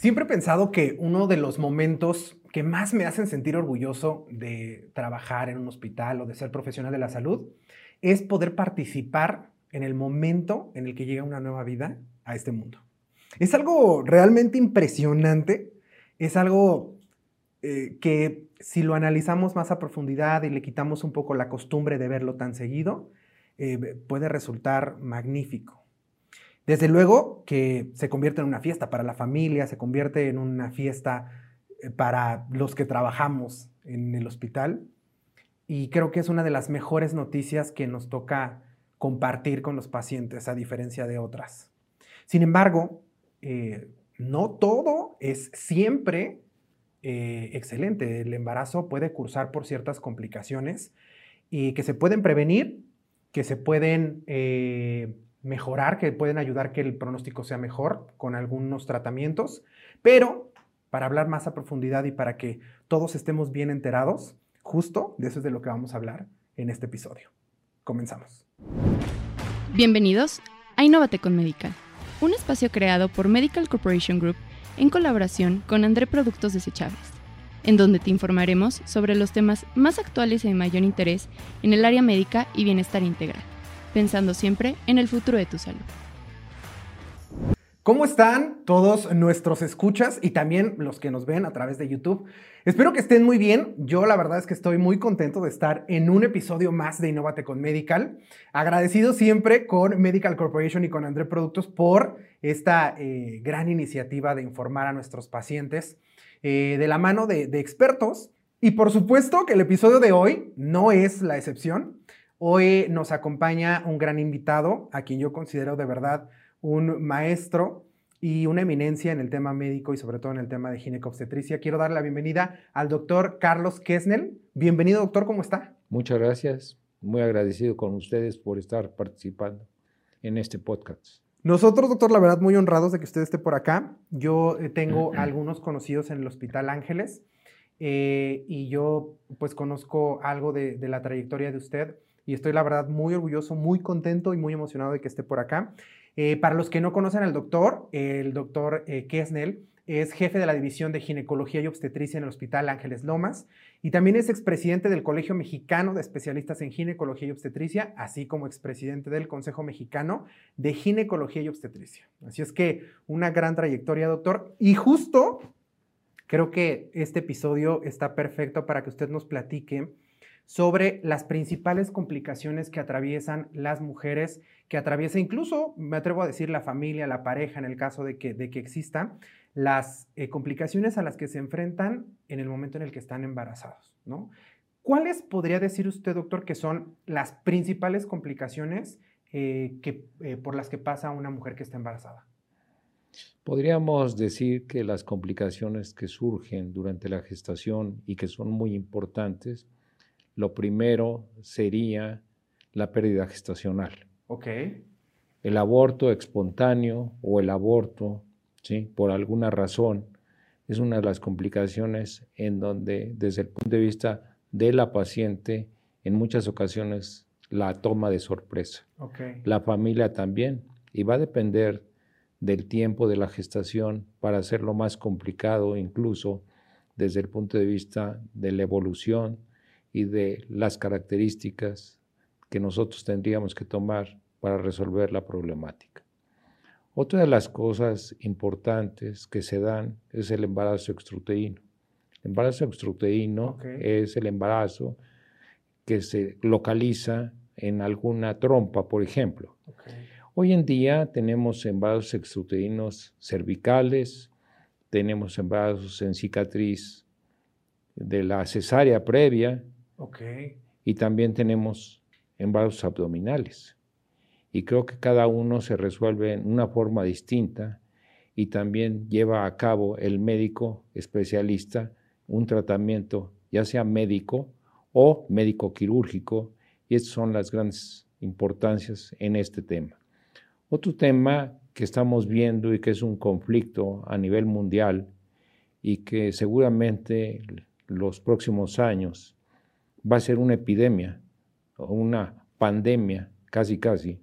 Siempre he pensado que uno de los momentos que más me hacen sentir orgulloso de trabajar en un hospital o de ser profesional de la salud es poder participar en el momento en el que llega una nueva vida a este mundo. Es algo realmente impresionante, es algo eh, que si lo analizamos más a profundidad y le quitamos un poco la costumbre de verlo tan seguido, eh, puede resultar magnífico. Desde luego que se convierte en una fiesta para la familia, se convierte en una fiesta eh, para los que trabajamos en el hospital y creo que es una de las mejores noticias que nos toca compartir con los pacientes a diferencia de otras. Sin embargo, eh, no todo es siempre eh, excelente. El embarazo puede cursar por ciertas complicaciones y que se pueden prevenir, que se pueden mejorar, que pueden ayudar que el pronóstico sea mejor con algunos tratamientos, pero para hablar más a profundidad y para que todos estemos bien enterados, justo de eso es de lo que vamos a hablar en este episodio. Comenzamos. Bienvenidos a Innovate con Medical, un espacio creado por Medical Corporation Group en colaboración con André Productos Desechables, en donde te informaremos sobre los temas más actuales y de mayor interés en el área médica y bienestar integral pensando siempre en el futuro de tu salud. ¿Cómo están todos nuestros escuchas y también los que nos ven a través de YouTube? Espero que estén muy bien. Yo la verdad es que estoy muy contento de estar en un episodio más de Innovate con Medical. Agradecido siempre con Medical Corporation y con André Productos por esta eh, gran iniciativa de informar a nuestros pacientes eh, de la mano de expertos. Y por supuesto que el episodio de hoy no es la excepción. Hoy nos acompaña un gran invitado, a quien yo considero de verdad un maestro y una eminencia en el tema médico y sobre todo en el tema de ginecobstetricia. Quiero darle la bienvenida al doctor Carlos Kesnel. Bienvenido, doctor, ¿cómo está? Muchas gracias. Muy agradecido con ustedes por estar participando en este podcast. Nosotros, doctor, la verdad, muy honrados de que usted esté por acá. Yo eh, tengo algunos conocidos en el Hospital Ángeles eh, y yo pues conozco algo de la trayectoria de usted y estoy la verdad muy orgulloso, muy contento y muy emocionado de que esté por acá. Eh, para los que no conocen al doctor, el doctor eh, es jefe de la División de Ginecología y Obstetricia en el Hospital Ángeles Lomas y también es expresidente del Colegio Mexicano de Especialistas en Ginecología y Obstetricia, así como expresidente del Consejo Mexicano de Ginecología y Obstetricia. Así es que una gran trayectoria, doctor. Y justo creo que este episodio está perfecto para que usted nos platique sobre las principales complicaciones que atraviesan las mujeres, que atraviesa incluso, me atrevo a decir, la familia, la pareja, en el caso de que, de que existan, las eh, complicaciones a las que se enfrentan en el momento en el que están embarazados, ¿no? ¿Cuáles podría decir usted, doctor, que son las principales complicaciones eh, que, eh, por las que pasa una mujer que está embarazada? Podríamos decir que las complicaciones que surgen durante la gestación y que son muy importantes lo primero sería la pérdida gestacional. Ok. El aborto espontáneo o el aborto, ¿sí? por alguna razón, es una de las complicaciones en donde desde el punto de vista de la paciente, en muchas ocasiones la toma de sorpresa. Okay. La familia también. Y va a depender del tiempo de la gestación para hacerlo más complicado, incluso desde el punto de vista de la evolución y de las características que nosotros tendríamos que tomar para resolver la problemática. Otra de las cosas importantes que se dan es el embarazo extruteíno. El embarazo extruteíno es el embarazo que se localiza en alguna trompa, por ejemplo. Hoy en día tenemos embarazos extruteinos cervicales, tenemos embarazos en cicatriz de la cesárea previa, y también tenemos embarazos abdominales. Y creo que cada uno se resuelve en una forma distinta y también lleva a cabo el médico especialista un tratamiento, ya sea médico o médico quirúrgico, y estas son las grandes importancias en este tema. Otro tema que estamos viendo y que es un conflicto a nivel mundial y que seguramente los próximos años va a ser una epidemia o una pandemia, casi casi,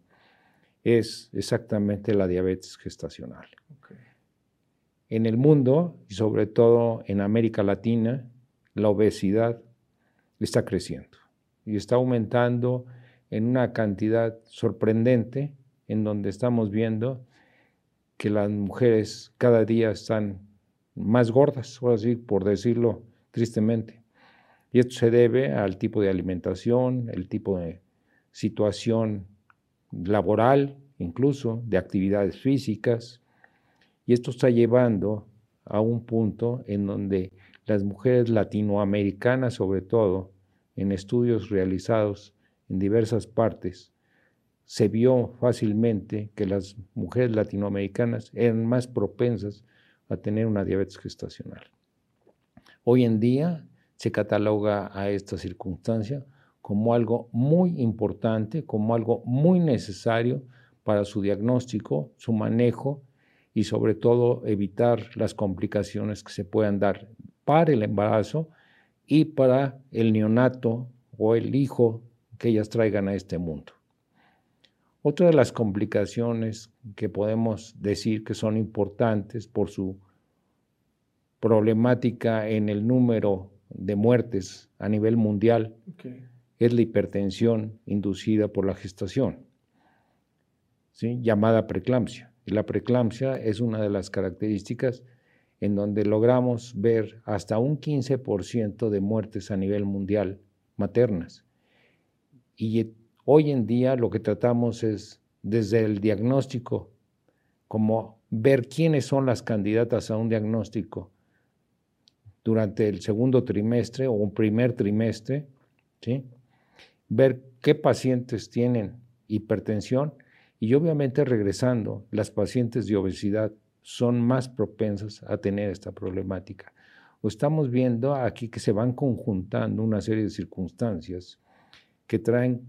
es exactamente la diabetes gestacional. en el mundo y sobre todo en América Latina, la obesidad está creciendo y está aumentando en una cantidad sorprendente en donde estamos viendo que las mujeres cada día están más gordas, o así por decirlo tristemente. Y esto se debe al tipo de alimentación, el tipo de situación laboral, incluso de actividades físicas. Y esto está llevando a un punto en donde las mujeres latinoamericanas, sobre todo, en estudios realizados en diversas partes, se vio fácilmente que las mujeres latinoamericanas eran más propensas a tener una diabetes gestacional. Hoy en día se cataloga a esta circunstancia como algo muy importante, como algo muy necesario para su diagnóstico, su manejo y sobre todo evitar las complicaciones que se puedan dar para el embarazo y para el neonato o el hijo que ellas traigan a este mundo. Otra de las complicaciones que podemos decir que son importantes por su problemática en el número de muertes a nivel mundial es la hipertensión inducida por la gestación, llamada preeclampsia. Y la preeclampsia es una de las características en donde logramos ver hasta un 15% de muertes a nivel mundial maternas. Y hoy en día lo que tratamos es desde el diagnóstico, como ver quiénes son las candidatas a un diagnóstico durante el segundo trimestre o un primer trimestre, ¿sí? ver qué pacientes tienen hipertensión y obviamente regresando, las pacientes de obesidad son más propensas a tener esta problemática. O estamos viendo aquí que se van conjuntando una serie de circunstancias que traen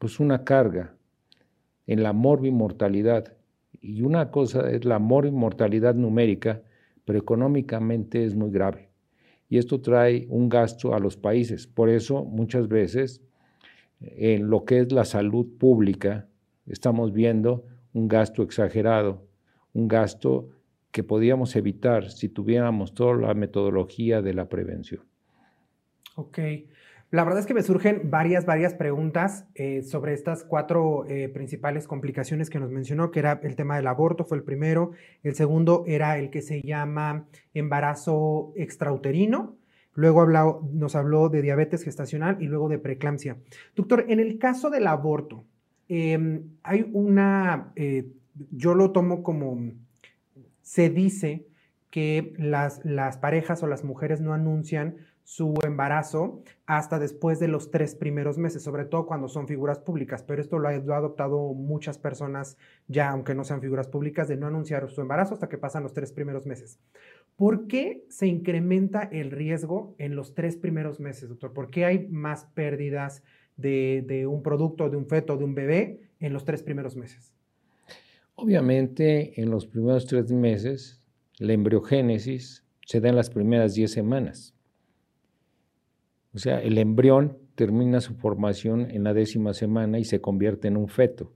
pues una carga en la morbimortalidad. Y una cosa es la morbimortalidad numérica, pero económicamente es muy grave y esto trae un gasto a los países. Por eso muchas veces en lo que es la salud pública estamos viendo un gasto exagerado, un gasto que podíamos evitar si tuviéramos toda la metodología de la prevención. Ok. La verdad es que me surgen varias, varias preguntas eh, sobre estas cuatro eh, principales complicaciones que nos mencionó, que era el tema del aborto, fue el primero. El segundo era el que se llama embarazo extrauterino. Luego nos habló de diabetes gestacional y luego de preeclampsia. Doctor, en el caso del aborto, em, hay una, eh, yo lo tomo como, se dice que las, las parejas o las mujeres no anuncian su embarazo hasta después de los tres primeros meses, sobre todo cuando son figuras públicas, pero esto lo ha, adoptado muchas personas ya, aunque no sean figuras públicas, de no anunciar su embarazo hasta que pasan los tres primeros meses. ¿Por qué se incrementa el riesgo en los tres primeros meses, doctor? ¿Por qué hay más pérdidas de, de un producto, de un feto, de un bebé en los tres primeros meses? Obviamente, en los primeros tres meses, la embriogénesis se da en las primeras diez semanas. O sea, el embrión termina su formación en la décima semana y se convierte en un feto.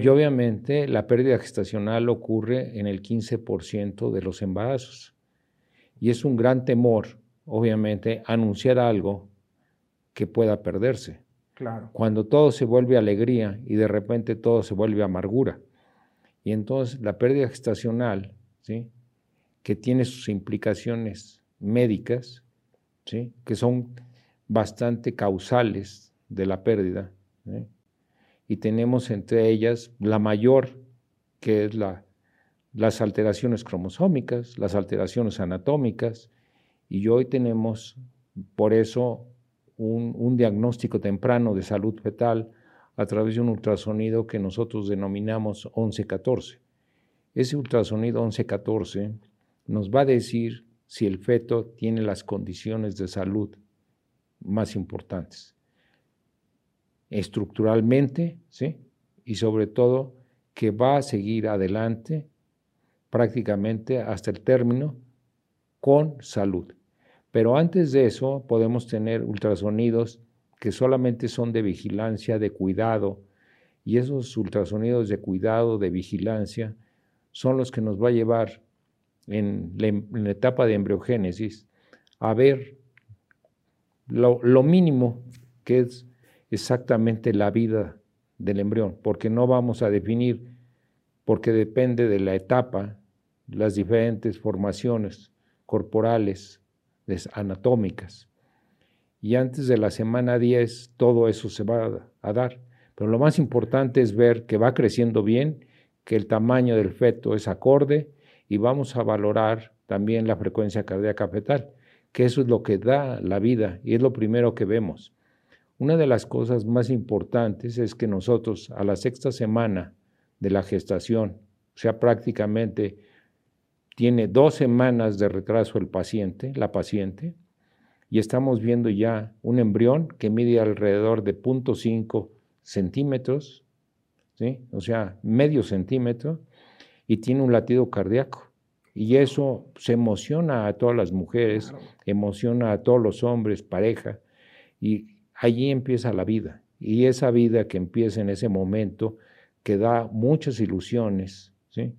Y obviamente la pérdida gestacional ocurre en el 15% de los embarazos. Y es un gran temor, obviamente, anunciar algo que pueda perderse. Claro. Cuando todo se vuelve alegría y de repente todo se vuelve amargura. Y entonces la pérdida gestacional, ¿sí? que tiene sus implicaciones médicas, que son bastante causales de la pérdida. Y tenemos entre ellas la mayor, que es la, las alteraciones cromosómicas, las alteraciones anatómicas, y hoy tenemos por eso un, un diagnóstico temprano de salud fetal a través de un ultrasonido que nosotros denominamos 1114. Ese ultrasonido 1114 nos va a decir si el feto tiene las condiciones de salud más importantes. Estructuralmente, ¿sí? Y sobre todo que va a seguir adelante prácticamente hasta el término con salud. Pero antes de eso podemos tener ultrasonidos que solamente son de vigilancia, de cuidado, y esos ultrasonidos de cuidado, de vigilancia, son los que nos va a llevar en la, etapa de embriogénesis a ver lo, lo mínimo que es exactamente la vida del embrión, porque no vamos a definir, porque depende de la etapa, las diferentes formaciones corporales, anatómicas. Y antes de la semana 10 todo eso se va a dar. Pero lo más importante es ver que va creciendo bien, que el tamaño del feto es acorde y vamos a valorar también la frecuencia cardíaca fetal, que eso es lo que da la vida y es lo primero que vemos. Una de las cosas más importantes es que nosotros a la sexta semana de la gestación, o sea, prácticamente tiene dos semanas de retraso el paciente, la paciente, y estamos viendo ya un embrión que mide alrededor de 0.5 centímetros, ¿sí? o sea, medio centímetro, y tiene un latido cardíaco. Y eso se emociona a todas las mujeres, emociona a todos los hombres, pareja, y allí empieza la vida. Y esa vida que empieza en ese momento, que da muchas ilusiones, ¿sí?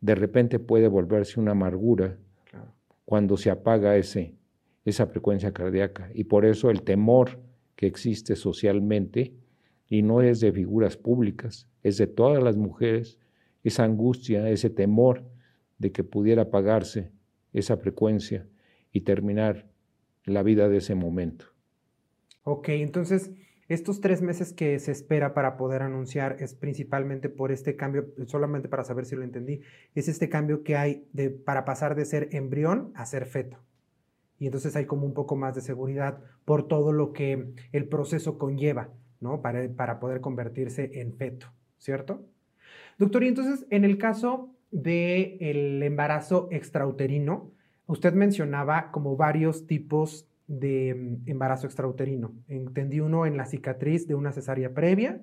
de repente puede volverse una amargura cuando se apaga ese, esa frecuencia cardíaca. Y por eso el temor que existe socialmente, y no es de figuras públicas, es de todas las mujeres, esa angustia, ese temor de que pudiera apagarse esa frecuencia y terminar la vida de ese momento. Ok, entonces estos tres meses que se espera para poder anunciar es principalmente por este cambio, solamente para saber si lo entendí, es este cambio que hay de, para pasar de ser embrión a ser feto. Y entonces hay como un poco más de seguridad por todo lo que el proceso conlleva, ¿no? Para, para poder convertirse en feto, ¿cierto? Doctor, y entonces en el caso del embarazo extrauterino, usted mencionaba como varios tipos de mm, embarazo extrauterino. Entendí uno en la cicatriz de una cesárea previa,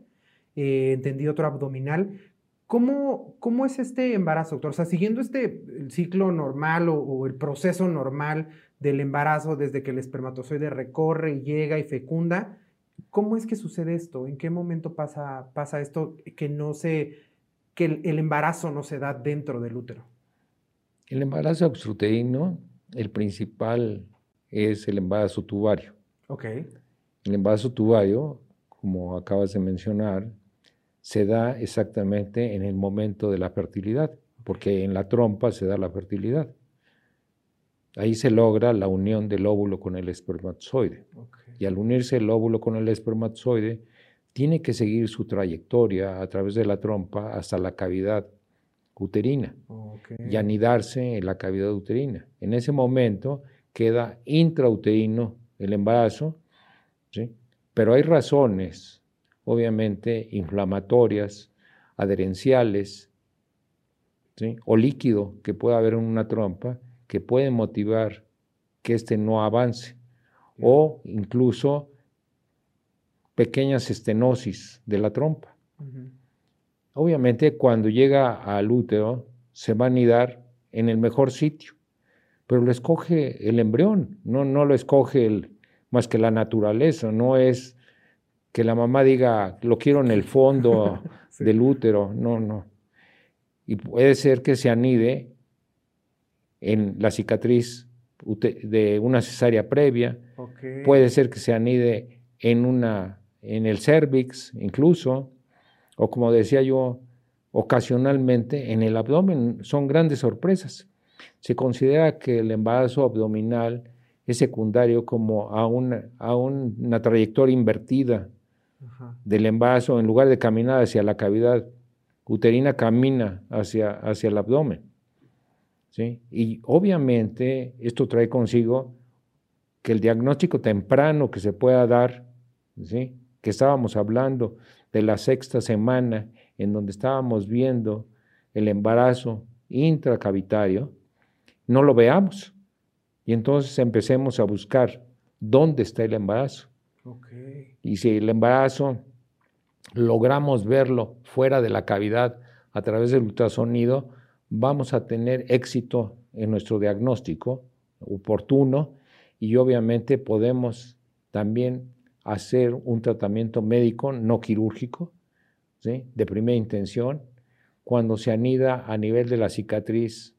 eh, entendí otro abdominal. ¿Cómo, ¿Cómo es este embarazo, doctor? O sea, siguiendo este ciclo normal o, el proceso normal del embarazo desde que el espermatozoide recorre y llega y fecunda, ¿cómo es que sucede esto? ¿En qué momento pasa, pasa esto que no se, que el, el embarazo no se da dentro del útero? El embarazo extrauterino, el principal es el embarazo tubario. Ok. El embarazo tubario, como acabas de mencionar, se da exactamente en el momento de la fertilidad, porque en la trompa se da la fertilidad. Ahí se logra la unión del óvulo con el espermatozoide. Y al unirse el óvulo con el espermatozoide, tiene que seguir su trayectoria a través de la trompa hasta la cavidad uterina y anidarse en la cavidad uterina. En ese momento, queda intrauterino el embarazo, ¿sí? pero hay razones, obviamente, inflamatorias, adherenciales, o líquido que pueda haber en una trompa que puede motivar que éste no avance, o incluso pequeñas estenosis de la trompa. Obviamente, cuando llega al útero, se va a anidar en el mejor sitio, pero lo escoge el embrión, no, no lo escoge el, más que la naturaleza, no es que la mamá diga, lo quiero en el fondo del útero, no, no. Y puede ser que se anide en la cicatriz de una cesárea previa, puede ser que se anide en, una, en el cervix incluso, o como decía yo, ocasionalmente en el abdomen. Son grandes sorpresas. Se considera que el embarazo abdominal es secundario como a una, a una trayectoria invertida del embarazo. En lugar de caminar hacia la cavidad uterina, camina hacia, hacia el abdomen. ¿sí? Y obviamente esto trae consigo que el diagnóstico temprano que se pueda dar, ¿sí? Que estábamos hablando de la sexta semana, en donde estábamos viendo el embarazo intracavitario, no lo veamos. Y entonces empecemos a buscar dónde está el embarazo. Y si el embarazo logramos verlo fuera de la cavidad a través del ultrasonido, vamos a tener éxito en nuestro diagnóstico oportuno y obviamente podemos también hacer un tratamiento médico no quirúrgico, de primera intención, cuando se anida a nivel de la cicatriz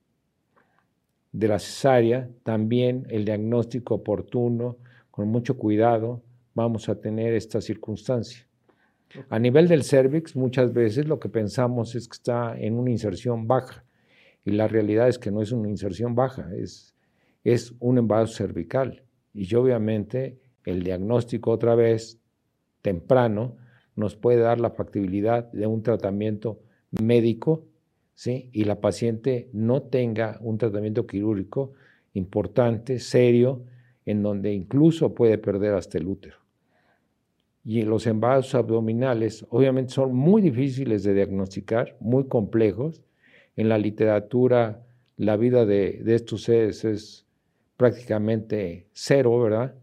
de la cesárea, también el diagnóstico oportuno, con mucho cuidado, vamos a tener esta circunstancia. A nivel del cervix, muchas veces lo que pensamos es que está en una inserción baja y la realidad es que no es una inserción baja, es, es un embarazo cervical. Y obviamente el diagnóstico otra vez temprano nos puede dar la factibilidad de un tratamiento médico ¿sí? y la paciente no tenga un tratamiento quirúrgico importante, serio, en donde incluso puede perder hasta el útero. Y los embarazos abdominales obviamente son muy difíciles de diagnosticar, muy complejos. En la literatura la vida de, de estos seres es prácticamente cero, ¿verdad?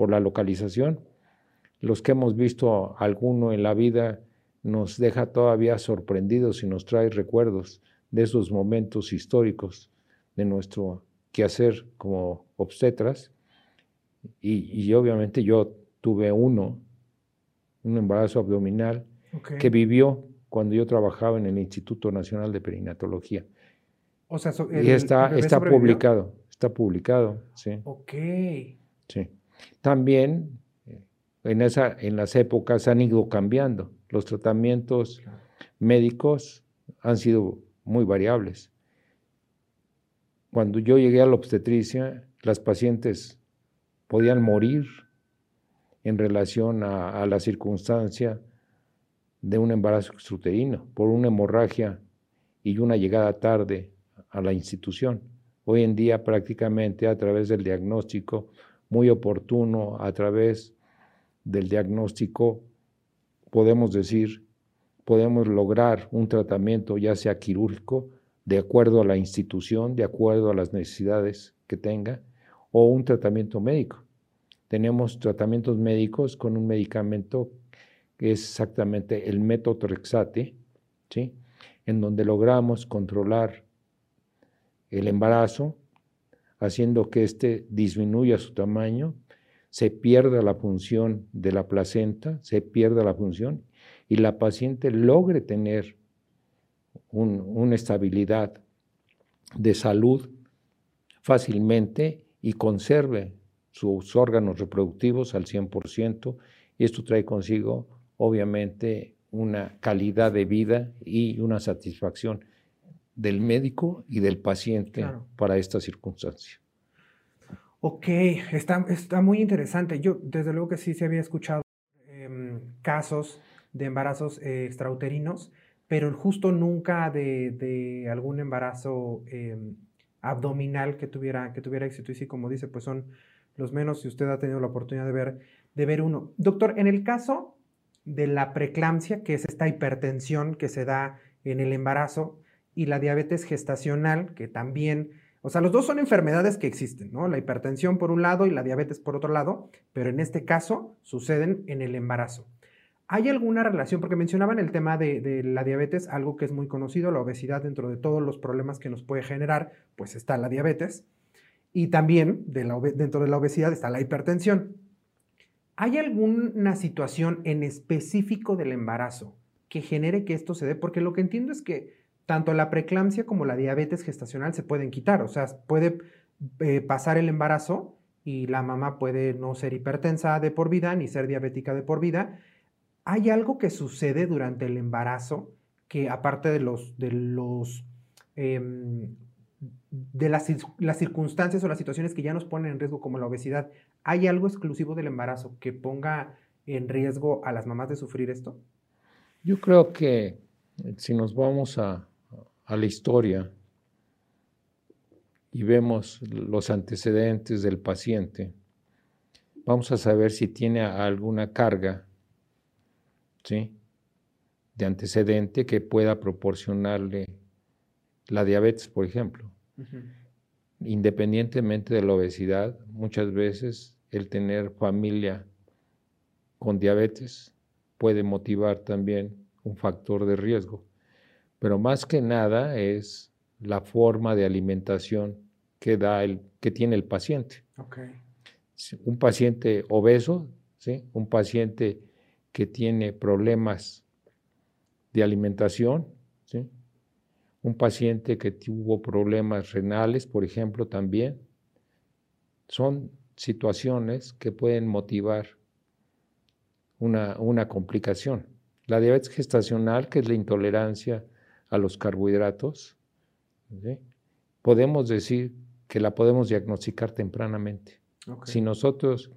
Por la localización. Los que hemos visto alguno en la vida nos deja todavía sorprendidos y nos trae recuerdos de esos momentos históricos de nuestro quehacer como obstetras. Y, obviamente yo tuve uno, un embarazo abdominal, que vivió cuando yo trabajaba en el Instituto Nacional de Perinatología. O sea, y está, está publicado, está publicado, sí. Ok. Sí. También eh, en, esa, en las épocas han ido cambiando. Los tratamientos médicos han sido muy variables. Cuando yo llegué a la obstetricia, las pacientes podían morir en relación a, la circunstancia de un embarazo extruterino por una hemorragia y una llegada tarde a la institución. Hoy en día prácticamente a través del diagnóstico muy oportuno, a través del diagnóstico podemos decir, podemos lograr un tratamiento ya sea quirúrgico, de acuerdo a la institución, de acuerdo a las necesidades que tenga, o un tratamiento médico. Tenemos tratamientos médicos con un medicamento que es exactamente el metotrexate, ¿sí? en donde logramos controlar el embarazo, haciendo que éste disminuya su tamaño se pierda la función de la placenta, se pierda la función y la paciente logre tener una estabilidad de salud fácilmente y conserve sus órganos reproductivos al 100%. Y esto trae consigo, obviamente, una calidad de vida y una satisfacción del médico y del paciente para esta circunstancia. Ok, está, está muy interesante. Yo, desde luego que sí se había escuchado em, casos de embarazos eh, extrauterinos, pero justo nunca de, algún embarazo em, abdominal que tuviera, que tuviera éxito. Y sí, como dice, pues son los menos si usted ha tenido la oportunidad de ver, de ver uno. Doctor, en el caso de la preeclampsia, que es esta hipertensión que se da en el embarazo, y la diabetes gestacional, que también o sea, los dos son enfermedades que existen, ¿no? La hipertensión por un lado y la diabetes por otro lado, pero en este caso suceden en el embarazo. ¿Hay alguna relación? Porque mencionaban el tema de, la diabetes, algo que es muy conocido, la obesidad dentro de todos los problemas que nos puede generar, pues está la diabetes. Y también dentro de la obesidad está la hipertensión. ¿Hay alguna situación en específico del embarazo que genere que esto se dé? Porque lo que entiendo es que tanto la preeclampsia como la diabetes gestacional se pueden quitar. O sea, puede eh, pasar el embarazo y la mamá puede no ser hipertensa de por vida ni ser diabética de por vida. ¿Hay algo que sucede durante el embarazo que aparte de los, de los em, de las, las, circunstancias o las situaciones que ya nos ponen en riesgo como la obesidad, ¿hay algo exclusivo del embarazo que ponga en riesgo a las mamás de sufrir esto? Yo creo que si nos vamos a, a la historia y vemos los antecedentes del paciente, vamos a saber si tiene alguna carga ¿sí? de antecedente que pueda proporcionarle la diabetes, por ejemplo. Independientemente de la obesidad, muchas veces el tener familia con diabetes puede motivar también un factor de riesgo pero más que nada es la forma de alimentación que, da el, que tiene el paciente. Un paciente obeso, ¿sí? un paciente que tiene problemas de alimentación, ¿sí? un paciente que tuvo problemas renales, por ejemplo, también. Son situaciones que pueden motivar una, una complicación. La diabetes gestacional, que es la intolerancia a los carbohidratos, podemos decir que la podemos diagnosticar tempranamente. Si nosotros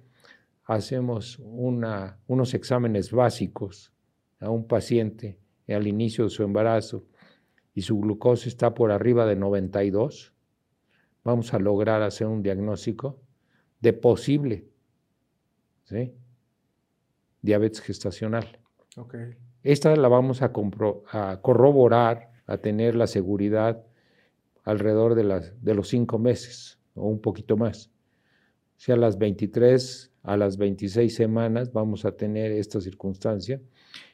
hacemos una, unos exámenes básicos a un paciente al inicio de su embarazo y su glucosa está por arriba de 92, vamos a lograr hacer un diagnóstico de posible diabetes gestacional. Esta la vamos a, corroborar, a tener la seguridad alrededor de, los cinco meses o un poquito más. Si a las 23, a las 26 semanas vamos a tener esta circunstancia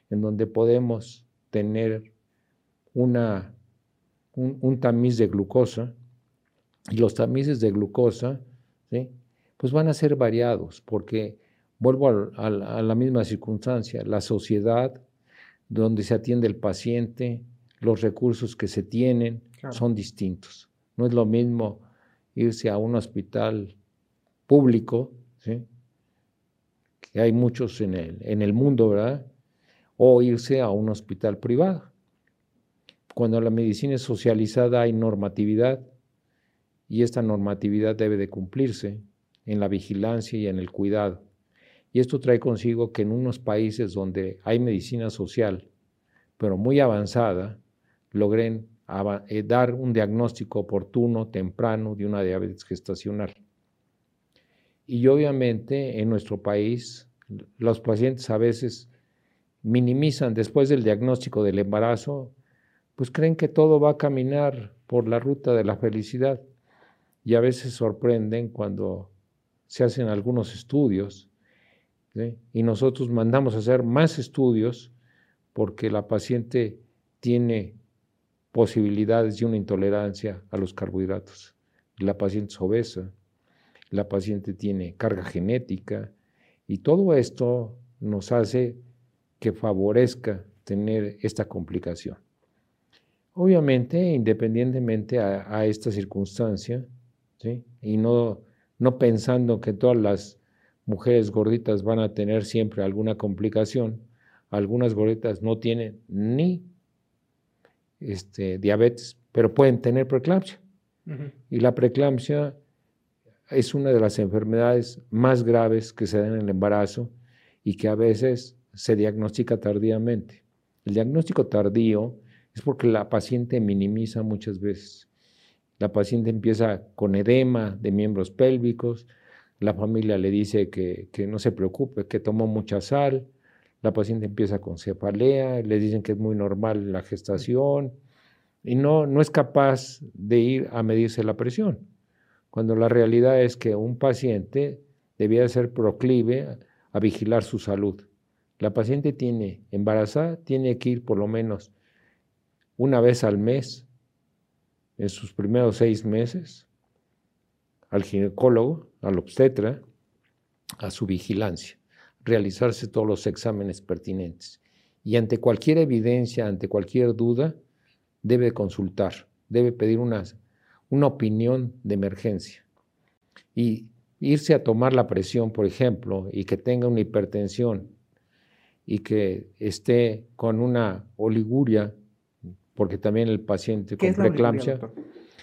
en donde podemos tener una, un, tamiz de glucosa y los tamices de glucosa, pues van a ser variados porque vuelvo a, la misma circunstancia, la sociedad donde se atiende el paciente, los recursos que se tienen son distintos. No es lo mismo irse a un hospital público, que hay muchos en el, en el mundo, ¿verdad? O irse a un hospital privado. Cuando la medicina es socializada hay normatividad y esta normatividad debe de cumplirse en la vigilancia y en el cuidado. Y esto trae consigo que en unos países donde hay medicina social, pero muy avanzada, logren eh, dar un diagnóstico oportuno, temprano, de una diabetes gestacional. Y obviamente en nuestro país los pacientes a veces minimizan después del diagnóstico del embarazo, pues creen que todo va a caminar por la ruta de la felicidad y a veces sorprenden cuando se hacen algunos estudios y nosotros mandamos a hacer más estudios porque la paciente tiene posibilidades de una intolerancia a los carbohidratos. La paciente es obesa, la paciente tiene carga genética y todo esto nos hace que favorezca tener esta complicación. Obviamente, independientemente a, esta circunstancia, y no, no pensando que todas las mujeres gorditas van a tener siempre alguna complicación, algunas gorditas no tienen ni este, diabetes, pero pueden tener preeclampsia. Y la preeclampsia es una de las enfermedades más graves que se dan en el embarazo y que a veces se diagnostica tardíamente. El diagnóstico tardío es porque la paciente minimiza muchas veces. La paciente empieza con edema de miembros pélvicos, la familia le dice que, que no se preocupe, que tomó mucha sal, la paciente empieza con cefalea, le dicen que es muy normal la gestación y no, no es capaz de ir a medirse la presión, cuando la realidad es que un paciente debía ser proclive a vigilar su salud. La paciente tiene embarazada, tiene que ir por lo menos una vez al mes, en sus primeros seis meses, al ginecólogo, al obstetra, a su vigilancia realizarse todos los exámenes pertinentes. Y ante cualquier evidencia, ante cualquier duda, debe consultar, debe pedir una, una opinión de emergencia. Y irse a tomar la presión, por ejemplo, y que tenga una hipertensión y que esté con una oliguria, porque también el paciente con preeclampsia,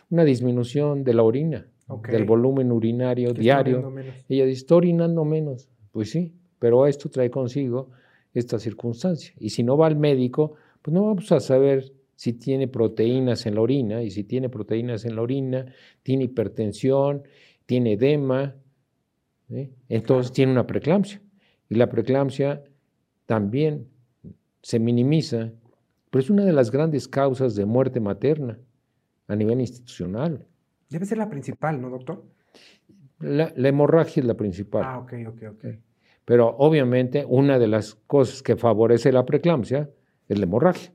una disminución de la orina, del volumen urinario diario. Ella dice, está orinando menos. Pues sí, pero esto trae consigo esta circunstancia. Y si no va al médico, pues no vamos a saber si tiene proteínas en la orina, y si tiene proteínas en la orina, tiene hipertensión, tiene edema, entonces tiene una preeclampsia. Y la preeclampsia también se minimiza, pero es una de las grandes causas de muerte materna a nivel institucional. Debe ser la principal, ¿no, doctor? La, la hemorragia es la principal. Ah, ok, ok, ok. Pero obviamente una de las cosas que favorece la preeclampsia es la hemorragia.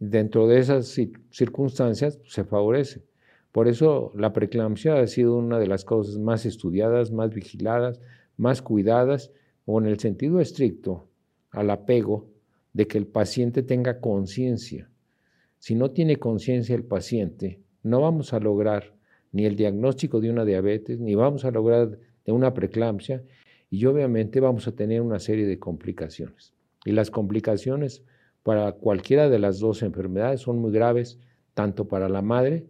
Dentro de esas circunstancias se favorece. Por eso la preeclampsia ha sido una de las cosas más estudiadas, más vigiladas, más cuidadas, o en el sentido estricto al apego de que el paciente tenga conciencia. Si no tiene conciencia el paciente, no vamos a lograr ni el diagnóstico de una diabetes, ni vamos a lograr de una preeclampsia, y obviamente vamos a tener una serie de complicaciones. Y las complicaciones para cualquiera de las dos enfermedades son muy graves, tanto para la madre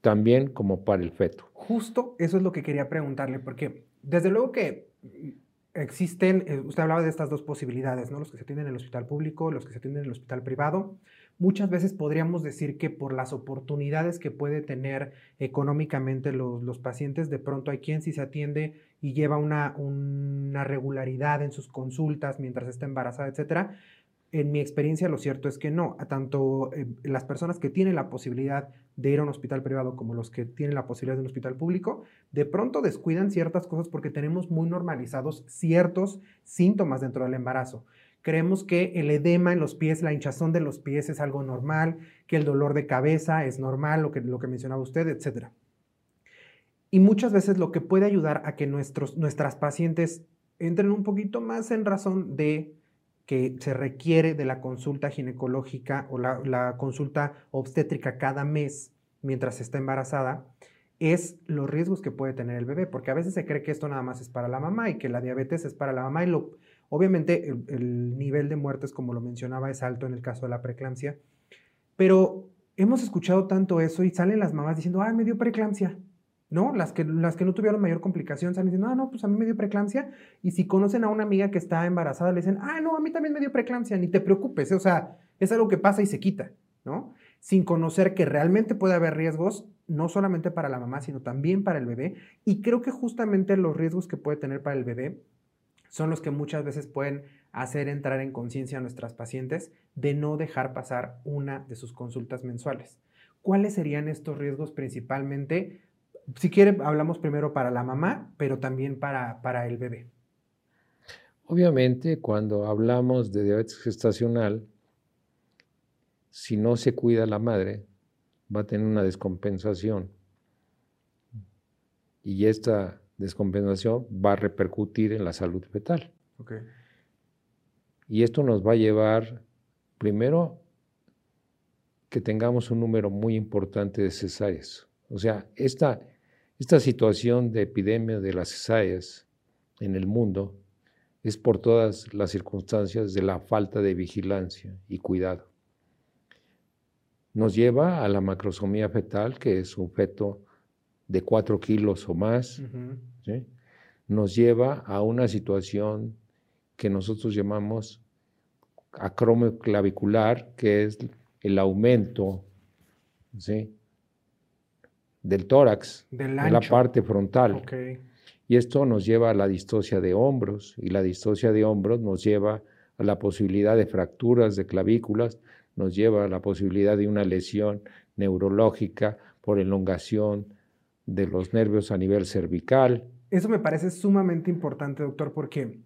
también como para el feto. Justo eso es lo que quería preguntarle, porque desde luego que existen, eh, usted hablaba de estas dos posibilidades, ¿no? Los que se atienden en el hospital público, los que se atienden en el hospital privado. Muchas veces podríamos decir que por las oportunidades que puede tener económicamente los, los pacientes, de pronto hay quien sí se atiende y lleva una, una regularidad en sus consultas mientras está embarazada, etcétera, en mi experiencia, lo cierto es que no. Tanto eh, las personas que tienen la posibilidad de ir a un hospital privado como los que tienen la posibilidad de un hospital público, de pronto descuidan ciertas cosas porque tenemos muy normalizados ciertos síntomas dentro del embarazo. Creemos que el edema en los pies, la hinchazón de los pies es algo normal, que el dolor de cabeza es normal, lo que, lo que mencionaba usted, etc. Y muchas veces lo que puede ayudar a que nuestros, nuestras pacientes entren un poquito más en razón de que se requiere de la consulta ginecológica o la, consulta obstétrica cada mes mientras está embarazada, es los riesgos que puede tener el bebé, porque a veces se cree que esto nada más es para la mamá y que la diabetes es para la mamá y lo, obviamente el, el nivel de muertes, como lo mencionaba, es alto en el caso de la preeclampsia, pero hemos escuchado tanto eso y salen las mamás diciendo, ah, me dio preeclampsia, ¿no? Las que, las que no tuvieron mayor complicación salen diciendo, ah, no, pues a mí me dio preeclampsia. Y si conocen a una amiga que está embarazada, le dicen, ah, no, a mí también me dio preeclampsia, ni te preocupes, o sea, es algo que pasa y se quita, ¿no? Sin conocer que realmente puede haber riesgos, no solamente para la mamá, sino también para el bebé. Y creo que justamente los riesgos que puede tener para el bebé son los que muchas veces pueden hacer entrar en conciencia a nuestras pacientes de no dejar pasar una de sus consultas mensuales. ¿Cuáles serían estos riesgos principalmente? si quiere, hablamos primero para la mamá, pero también para, para el bebé. Obviamente, cuando hablamos de diabetes gestacional, si no se cuida la madre, va a tener una descompensación. Y esta descompensación va a repercutir en la salud fetal. Y esto nos va a llevar, primero, que tengamos un número muy importante de cesáreas. O sea, esta, esta situación de epidemia de las cesáreas en el mundo es por todas las circunstancias de la falta de vigilancia y cuidado. Nos lleva a la macrosomía fetal, que es un feto de 4 kilos o más. Nos lleva a una situación que nosotros llamamos acromio clavicular, que es el aumento ¿sí? del tórax, de la parte frontal. Y esto nos lleva a la distosia de hombros y la distosia de hombros nos lleva a la posibilidad de fracturas de clavículas, nos lleva a la posibilidad de una lesión neurológica por elongación de los nervios a nivel cervical. Eso me parece sumamente importante, doctor, porque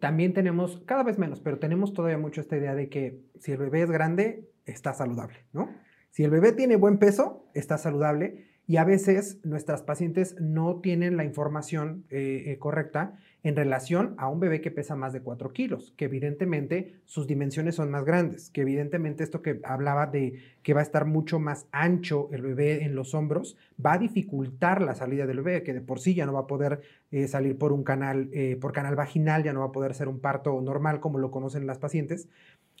también tenemos, cada vez menos, pero tenemos todavía mucho esta idea de que si el bebé es grande, está saludable, ¿no? Si el bebé tiene buen peso, está saludable y a veces nuestras pacientes no tienen la información eh, eh, correcta en relación a un bebé que pesa más de 4 kilos, que evidentemente sus dimensiones son más grandes, que evidentemente esto que hablaba de que va a estar mucho más ancho el bebé en los hombros, va a dificultar la salida del bebé, que de por sí ya no va a poder eh, salir por un canal, por canal vaginal, ya no va a poder ser un parto normal como lo conocen las pacientes,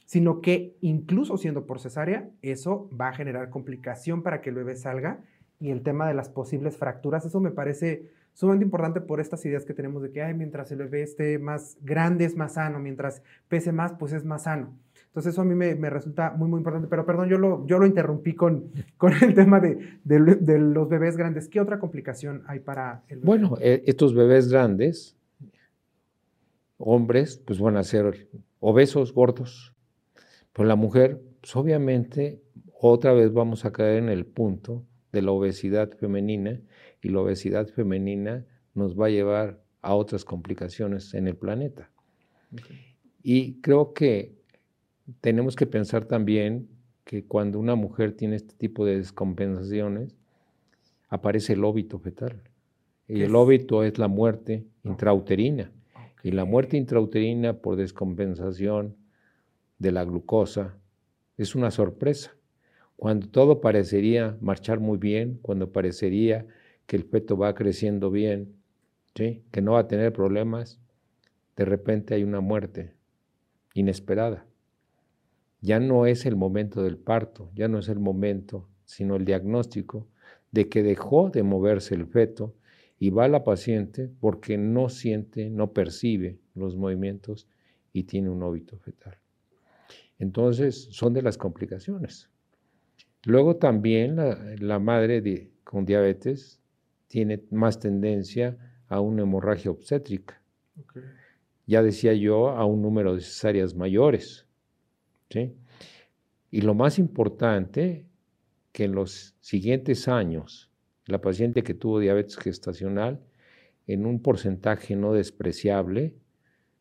sino que incluso siendo por cesárea, eso va a generar complicación para que el bebé salga y el tema de las posibles fracturas, eso me parece sumamente importante por estas ideas que tenemos de que Ay, mientras el bebé esté más grande es más sano, mientras pese más, pues es más sano. Entonces eso a mí me, resulta muy, muy importante. Pero perdón, yo lo, yo lo interrumpí con, con el tema de, de, los bebés grandes. ¿Qué otra complicación hay para el bebé? Bueno, eh, estos bebés grandes, hombres, pues van a ser obesos, gordos, pues la mujer, pues obviamente, otra vez vamos a caer en el punto de la obesidad femenina y la obesidad femenina nos va a llevar a otras complicaciones en el planeta. Y creo que tenemos que pensar también que cuando una mujer tiene este tipo de descompensaciones, aparece el óbito fetal. Y el óbito es la muerte intrauterina. Y la muerte intrauterina por descompensación de la glucosa es una sorpresa. Cuando todo parecería marchar muy bien, cuando parecería que el feto va creciendo bien, que no va a tener problemas, de repente hay una muerte inesperada. Ya no es el momento del parto, ya no es el momento, sino el diagnóstico de que dejó de moverse el feto y va la paciente porque no siente, no percibe los movimientos y tiene un óbito fetal. Entonces, son de las complicaciones. Luego también la, madre con diabetes tiene más tendencia a una hemorragia obstétrica. Ya decía yo, a un número de cesáreas mayores. Y lo más importante, que en los siguientes años, la paciente que tuvo diabetes gestacional, en un porcentaje no despreciable,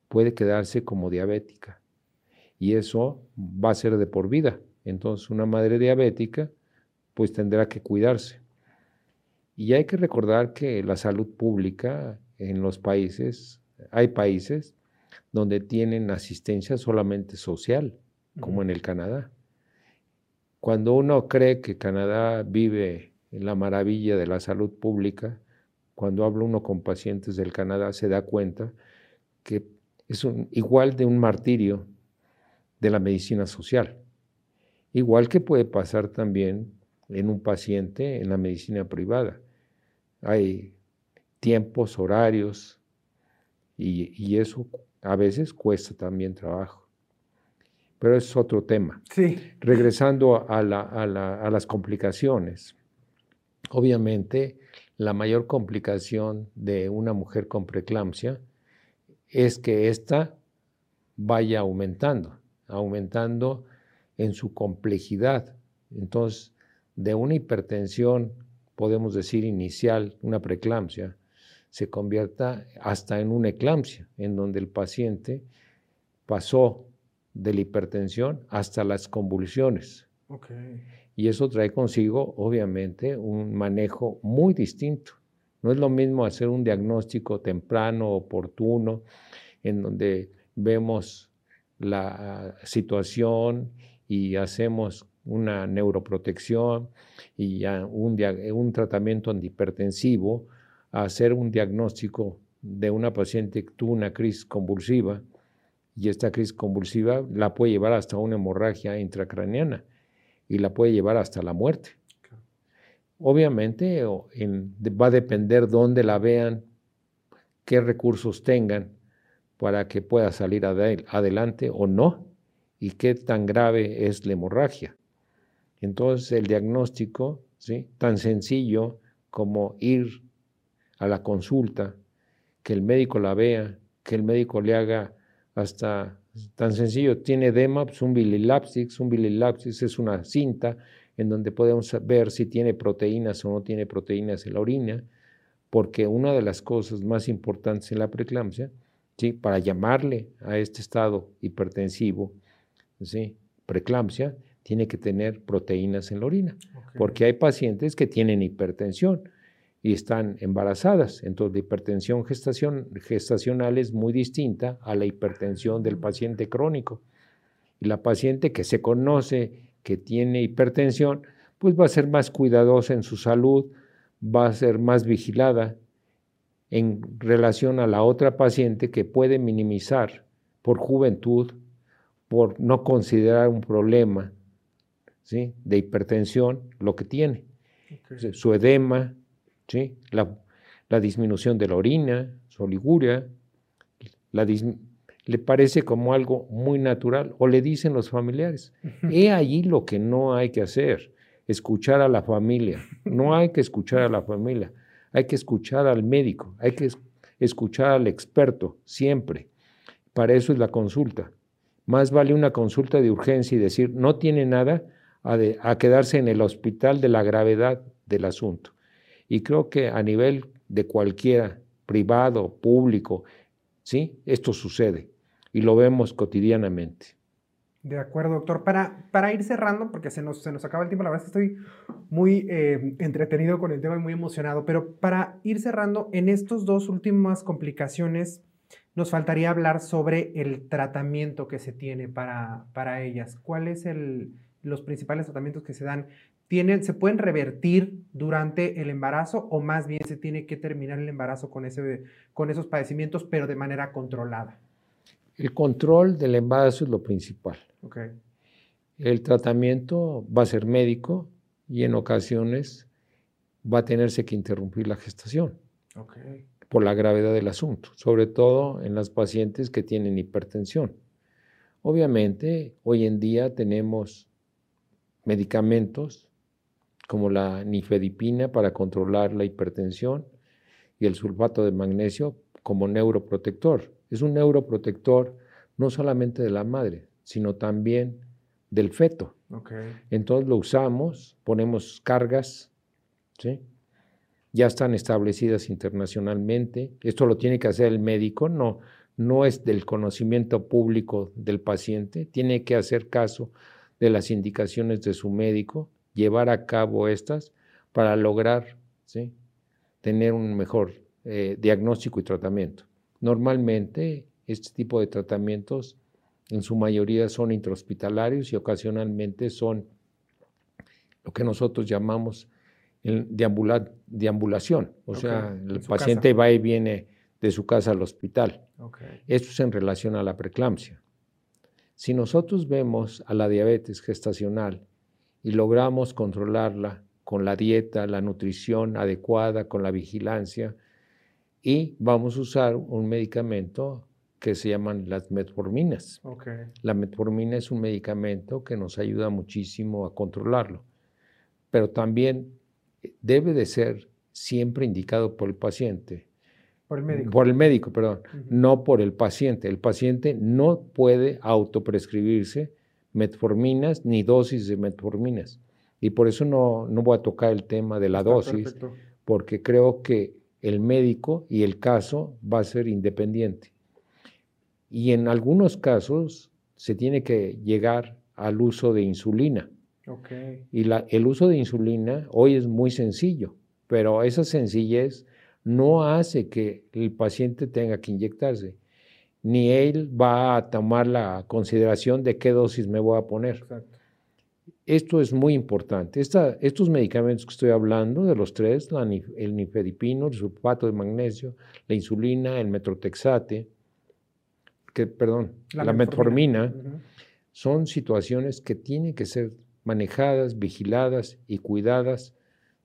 puede quedarse como diabética. Y eso va a ser de por vida. Entonces, una madre diabética, pues tendrá que cuidarse. Y hay que recordar que la salud pública en los países, hay países donde tienen asistencia solamente social, como en el Canadá. Cuando uno cree que Canadá vive en la maravilla de la salud pública, cuando habla uno con pacientes del Canadá se da cuenta que es igual de un martirio de la medicina social. Igual que puede pasar también en un paciente en la medicina privada. Hay tiempos, horarios, y, eso a veces cuesta también trabajo. Pero es otro tema. Sí. Regresando a, a las complicaciones. Obviamente, la mayor complicación de una mujer con preeclampsia es que ésta vaya aumentando, aumentando en su complejidad. Entonces, de una hipertensión, podemos decir inicial, una preeclampsia, se convierta hasta en una eclampsia, en donde el paciente pasó de la hipertensión hasta las convulsiones. Y eso trae consigo, obviamente, un manejo muy distinto. No es lo mismo hacer un diagnóstico temprano, oportuno, en donde vemos la situación y hacemos una neuroprotección y un, un tratamiento antihipertensivo, a hacer un diagnóstico de una paciente que tuvo una crisis convulsiva y esta crisis convulsiva la puede llevar hasta una hemorragia intracraneana y la puede llevar hasta la muerte. Obviamente va a depender dónde la vean, qué recursos tengan para que pueda salir adelante o no y qué tan grave es la hemorragia. Entonces el diagnóstico, ¿sí? tan sencillo como ir a la consulta, que el médico la vea, que el médico le haga hasta tan sencillo, tiene edema, pues un bililapsis, un bililapsis es una cinta en donde podemos ver si tiene proteínas o no tiene proteínas en la orina, porque una de las cosas más importantes en la preeclampsia, ¿sí? para llamarle a este estado hipertensivo, ¿sí? preeclampsia, tiene que tener proteínas en la orina, porque hay pacientes que tienen hipertensión y están embarazadas. Entonces, la hipertensión gestacional es muy distinta a la hipertensión del paciente crónico. Y la paciente que se conoce que tiene hipertensión, pues va a ser más cuidadosa en su salud, va a ser más vigilada en relación a la otra paciente que puede minimizar por juventud, por no considerar un problema ¿sí? de hipertensión lo que tiene. Su edema, ¿sí? la, disminución de la orina, su oliguria, le parece como algo muy natural o le dicen los familiares. He allí lo que no hay que hacer, escuchar a la familia. No hay que escuchar a la familia, hay que escuchar al médico, hay que escuchar al experto siempre. Para eso es la consulta. Más vale una consulta de urgencia y decir, no tiene nada, a quedarse en el hospital de la gravedad del asunto. Y creo que a nivel de cualquiera, privado, público, ¿sí? Esto sucede y lo vemos cotidianamente. De acuerdo, doctor. Para, para ir cerrando, porque se nos, se nos acaba el tiempo, la verdad es que estoy muy eh, entretenido con el tema y muy emocionado, pero para ir cerrando, en estas dos últimas complicaciones nos faltaría hablar sobre el tratamiento que se tiene para, para ellas. ¿Cuáles son los principales tratamientos que se dan? ¿Tienen, ¿Se pueden revertir durante el embarazo o más bien se tiene que terminar el embarazo con, ese, con esos padecimientos, pero de manera controlada? El control del embarazo es lo principal. Okay. El tratamiento va a ser médico y en ocasiones va a tenerse que interrumpir la gestación okay. Por la gravedad del asunto, sobre todo en las pacientes que tienen hipertensión. Obviamente, hoy en día tenemos medicamentos como la nifedipina para controlar la hipertensión y el sulfato de magnesio como neuroprotector. Es un neuroprotector no solamente de la madre, sino también del feto. Okay. Entonces lo usamos, ponemos cargas, ¿sí? Ya están establecidas internacionalmente. Esto lo tiene que hacer el médico, no, no es del conocimiento público del paciente, tiene que hacer caso de las indicaciones de su médico, llevar a cabo estas para lograr tener un mejor eh, diagnóstico y tratamiento. Normalmente este tipo de tratamientos en su mayoría son intrahospitalarios y ocasionalmente son lo que nosotros llamamos deambulación, o sea, el paciente va y viene de su casa al hospital. Esto es en relación a la preeclampsia. Si nosotros vemos a la diabetes gestacional y logramos controlarla con la dieta, la nutrición adecuada, con la vigilancia, y vamos a usar un medicamento que se llaman las metforminas. La metformina es un medicamento que nos ayuda muchísimo a controlarlo, pero también debe de ser siempre indicado por el paciente. Por el médico. Por el médico, perdón, no por el paciente. El paciente no puede autoprescribirse metforminas ni dosis de metforminas. Y por eso no, no voy a tocar el tema de la dosis, porque creo que el médico y el caso va a ser independiente. Y en algunos casos se tiene que llegar al uso de insulina. Y la, el uso de insulina hoy es muy sencillo, pero esa sencillez no hace que el paciente tenga que inyectarse, ni él va a tomar la consideración de qué dosis me voy a poner. Esto es muy importante. estos medicamentos que estoy hablando, de los tres, el nifedipino, el sulfato de magnesio, la insulina, el metrotexate, que, perdón, la, metformina, son situaciones que tienen que ser manejadas, vigiladas y cuidadas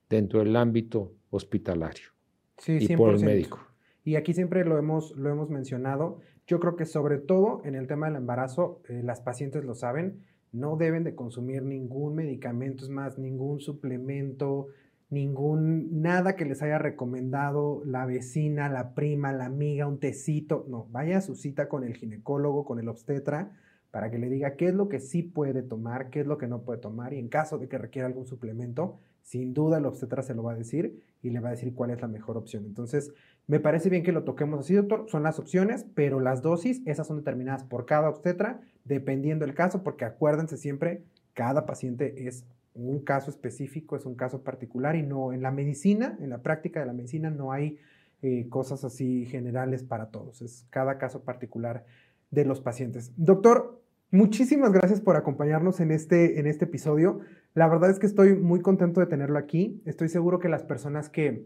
dentro del ámbito hospitalario sí, y por el médico. Y aquí siempre lo hemos, lo hemos mencionado. Yo creo que sobre todo en el tema del embarazo, eh, las pacientes lo saben, no deben de consumir ningún medicamento, es más, ningún suplemento, ningún, nada que les haya recomendado la vecina, la prima, la amiga, un tecito. No, vaya a su cita con el ginecólogo, con el obstetra, para que le diga qué es lo que sí puede tomar, qué es lo que no puede tomar y en caso de que requiera algún suplemento, sin duda el obstetra se lo va a decir y le va a decir cuál es la mejor opción. Entonces, me parece bien que lo toquemos así, doctor. Son las opciones, pero las dosis, esas son determinadas por cada obstetra, dependiendo del caso, porque acuérdense siempre, cada paciente es un caso específico, es un caso particular y no en la medicina, en la práctica de la medicina no hay eh, cosas así generales para todos, es cada caso particular de los pacientes. Doctor, Muchísimas gracias por acompañarnos en este, en este episodio. La verdad es que estoy muy contento de tenerlo aquí. Estoy seguro que las personas que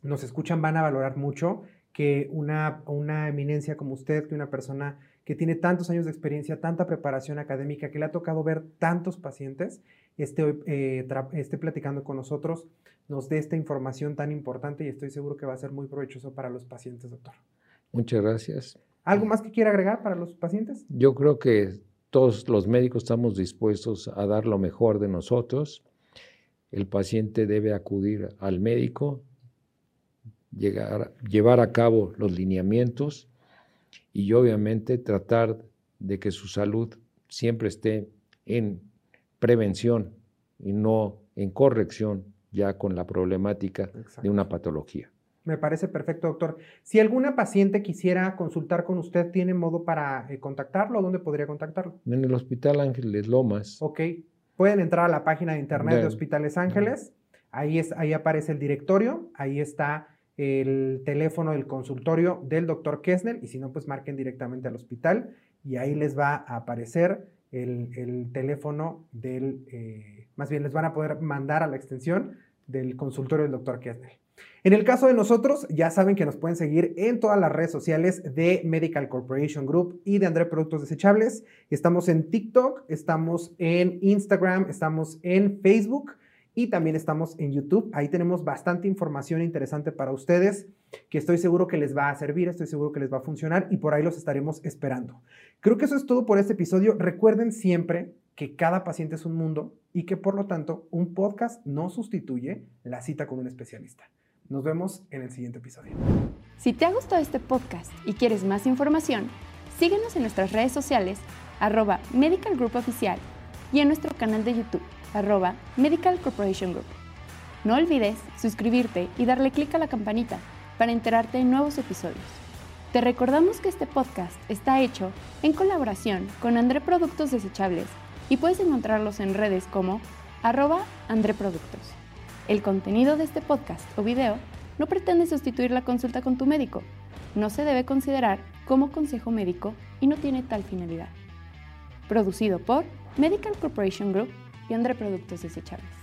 nos escuchan van a valorar mucho que una, una eminencia como usted, que una persona que tiene tantos años de experiencia, tanta preparación académica, que le ha tocado ver tantos pacientes, esté, eh, esté platicando con nosotros, nos dé esta información tan importante y estoy seguro que va a ser muy provechoso para los pacientes, doctor. Muchas gracias. ¿Algo más que quiera agregar para los pacientes? Yo creo que todos los médicos estamos dispuestos a dar lo mejor de nosotros. El paciente debe acudir al médico, llegar, llevar a cabo los lineamientos y obviamente tratar de que su salud siempre esté en prevención y no en corrección ya con la problemática de una patología. Me parece perfecto, doctor. Si alguna paciente quisiera consultar con usted, ¿tiene modo para eh, contactarlo? ¿Dónde podría contactarlo? En el Hospital Ángeles Lomas. Ok. Pueden entrar a la página de internet de, Hospitales Ángeles. Ahí, es, ahí aparece el directorio. Ahí está el teléfono del consultorio del doctor Kessner y si no, pues marquen directamente al hospital y ahí les va a aparecer el, teléfono del, eh, más bien les van a poder mandar a la extensión del consultorio del doctor Kessner. En el caso de nosotros, ya saben que nos pueden seguir en todas las redes sociales de Medical Corporation Group y de André Productos Desechables. Estamos en TikTok, estamos en Instagram, estamos en Facebook y también estamos en YouTube. Ahí tenemos bastante información interesante para ustedes que estoy seguro que les va a servir, estoy seguro que les va a funcionar y por ahí los estaremos esperando. Creo que eso es todo por este episodio. Recuerden siempre que cada paciente es un mundo y que por lo tanto un podcast no sustituye la cita con un especialista. Nos vemos en el siguiente episodio. Si te ha gustado este podcast y quieres más información, síguenos en nuestras redes sociales, arroba Medical Group Oficial y en nuestro canal de YouTube arroba Medical Corporation Group. No olvides suscribirte y darle clic a la campanita para enterarte de nuevos episodios. Te recordamos que este podcast está hecho en colaboración con André Productos Desechables y puedes encontrarlos en redes como arroba André Productos. El contenido de este podcast o video no pretende sustituir la consulta con tu médico. No se debe considerar como consejo médico y no tiene tal finalidad. Producido por Medical Corporation Group y André Productos Desechables.